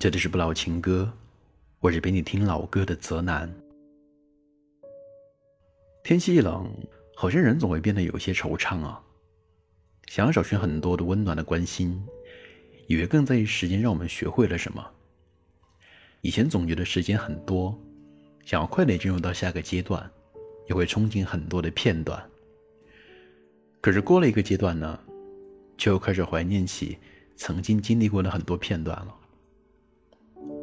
这里是不老情歌，我是陪你听老歌的泽南。天气一冷，好像人总会变得有些惆怅啊，想要找寻很多的温暖的关心。以为更在意时间让我们学会了什么。以前总觉得时间很多，想要快点进入到下个阶段，也会憧憬很多的片段。可是过了一个阶段呢，却又开始怀念起曾经经历过的很多片段了。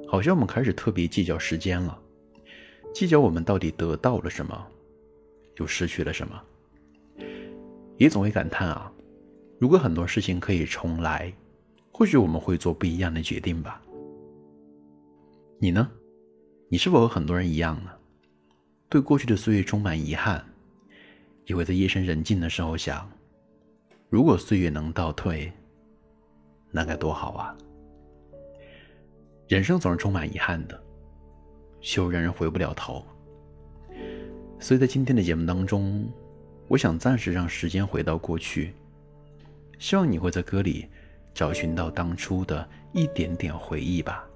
好像我们开始特别计较时间了，计较我们到底得到了什么，又失去了什么。也总会感叹啊，如果很多事情可以重来。或许我们会做不一样的决定吧。你呢？你是否和很多人一样呢？对过去的岁月充满遗憾，也会在夜深人静的时候想：如果岁月能倒退，那该多好啊！人生总是充满遗憾的，却又让人回不了头。所以在今天的节目当中，我想暂时让时间回到过去，希望你会在歌里。找寻到当初的一点点回忆吧。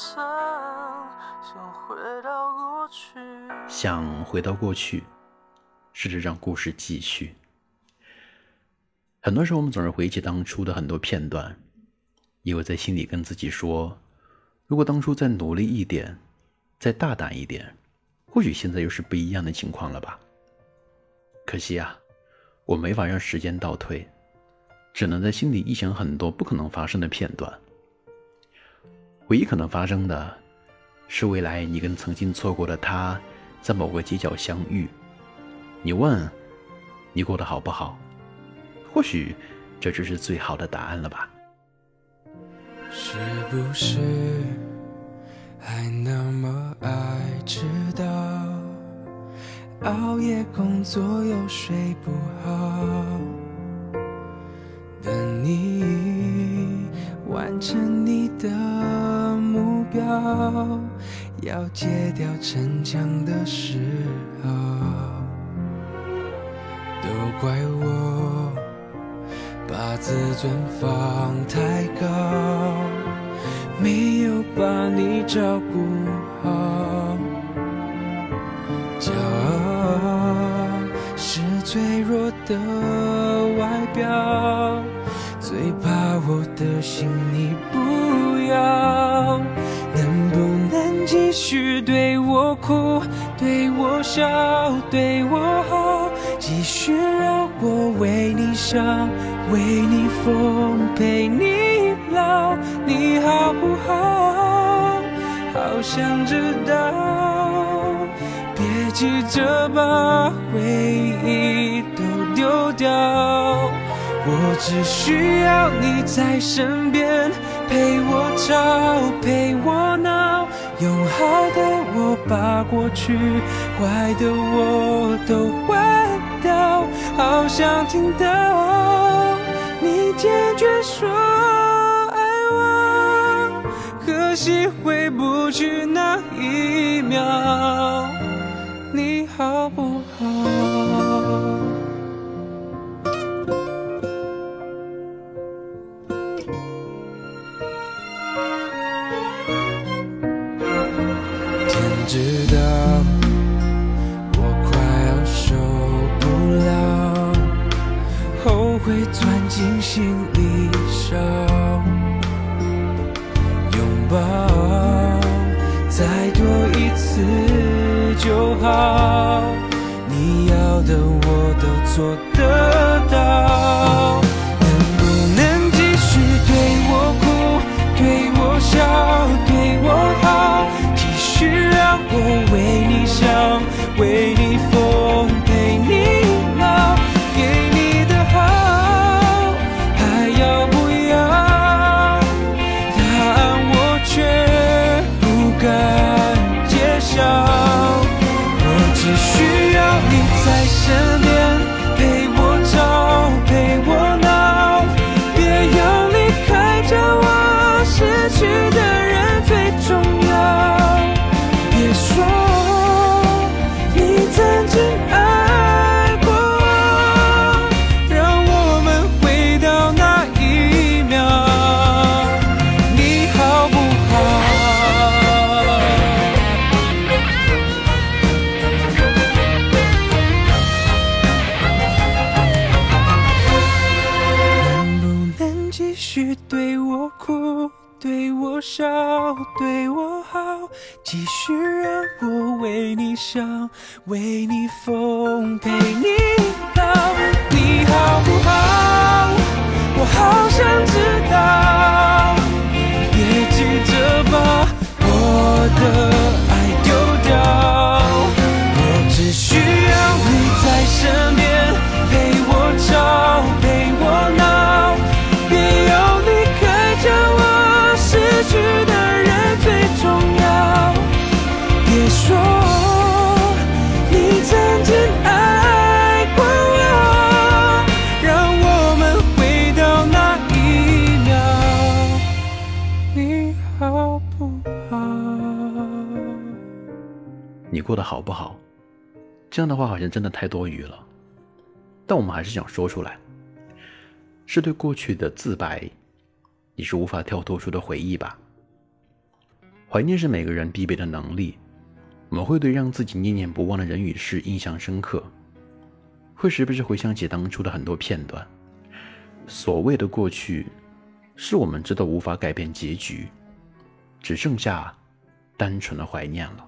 想回到过去。想回到过去，试着让故事继续。很多时候，我们总是回忆起当初的很多片段，也会在心里跟自己说：如果当初再努力一点，再大胆一点，或许现在又是不一样的情况了吧。可惜啊，我没法让时间倒退，只能在心里臆想很多不可能发生的片段。唯一可能发生的，是未来你跟曾经错过的他，在某个街角相遇。你问，你过得好不好？或许，这就是最好的答案了吧。是不是还那么爱迟到？熬夜工作又睡不好，等你完成你的，要戒掉逞强的时候，都怪我把自尊放太高，没有把你照顾好。骄傲是脆弱的外表，最怕我的心继续对我哭，对我笑，对我好，继续让我为你伤，为你疯，陪你老，你好不好？好想知道。别急着把回忆都丢掉，我只需要你在身边，陪我吵，陪我闹，用好的我把过去，坏的我都换掉，好想听到你坚决说爱我，可惜回不去那一秒。你好不我的去。为你疯，陪你你过得好不好？这样的话好像真的太多余了，但我们还是想说出来，是对过去的自白，你是无法跳脱出的回忆吧？怀念是每个人必备的能力。我们会对让自己念念不忘的人与事印象深刻，会时不时回想起当初的很多片段。所谓的过去，是我们知道无法改变结局，只剩下单纯的怀念了。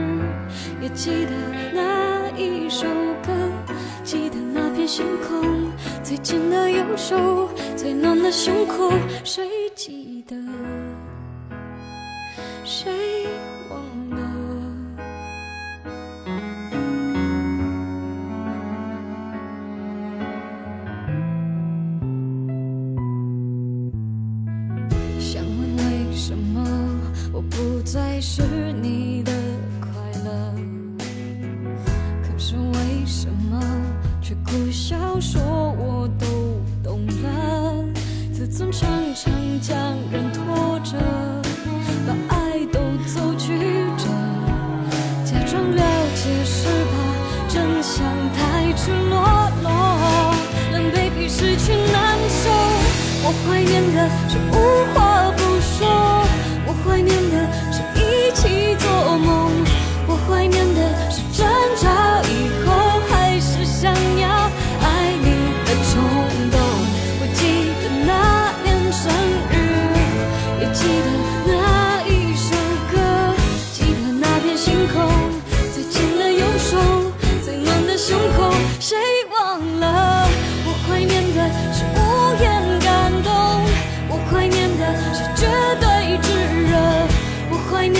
也记得那一首歌，记得那片星空，最紧的右手，最暖的胸口，谁记得？谁的是无话是绝对炙热，我怀念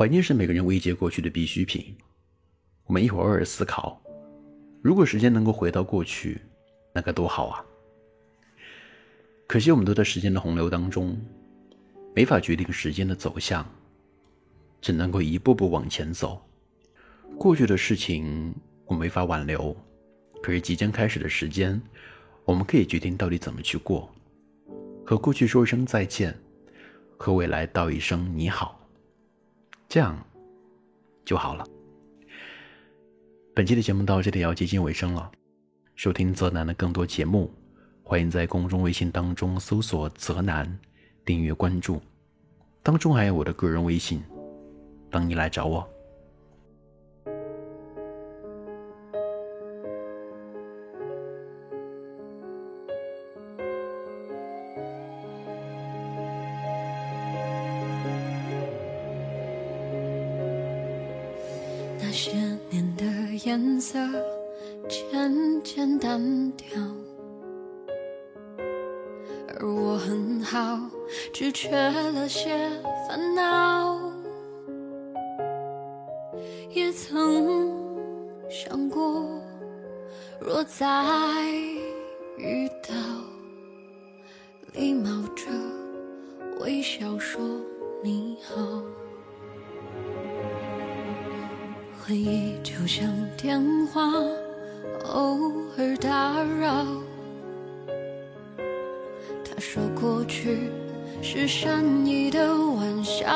怀念是每个人慰藉过去的必需品。我们一会儿偶尔思考，如果时间能够回到过去，那该多好啊！可惜我们都在时间的洪流当中，没法决定时间的走向，只能够一步步往前走。过去的事情我没法挽留，可是即将开始的时间，我们可以决定到底怎么去过。和过去说一声再见，和未来道一声你好，这样就好了。本期的节目到这里要接近尾声了，收听泽南的更多节目。欢迎在公众微信当中搜索“泽南”，订阅关注，当中还有我的个人微信，等你来找我。也曾想过，若再遇到，礼貌着微笑说你好。回忆就像电话，偶尔打扰。他说过去是善意的玩笑，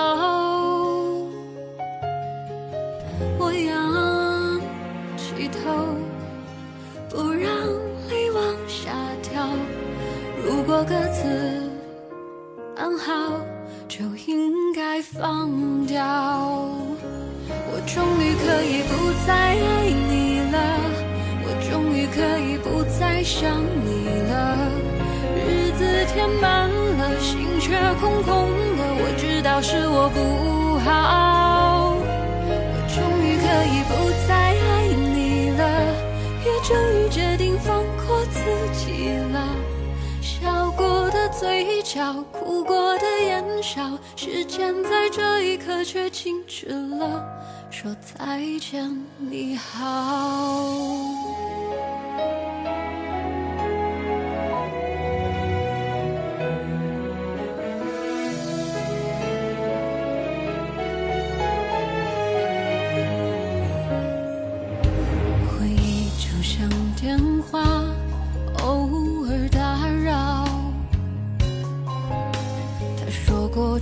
果各自安好，就应该放掉。我终于可以不再爱你了，我终于可以不再想你了。日子填满了，心却空空的。我知道是我不好，我终于可以不再爱你了，也终于决定放过自己。嘴角，哭过的眼梢，时间在这一刻却静止了，说再见，你好。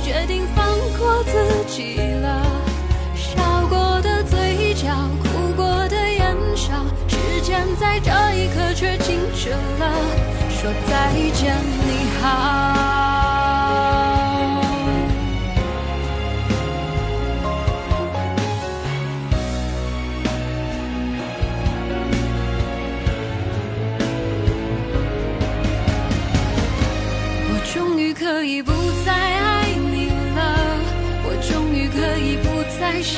决定放过自己了。笑过的嘴角，哭过的眼梢，时间在这一刻却静止了，说再见，你好。我终于可以不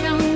想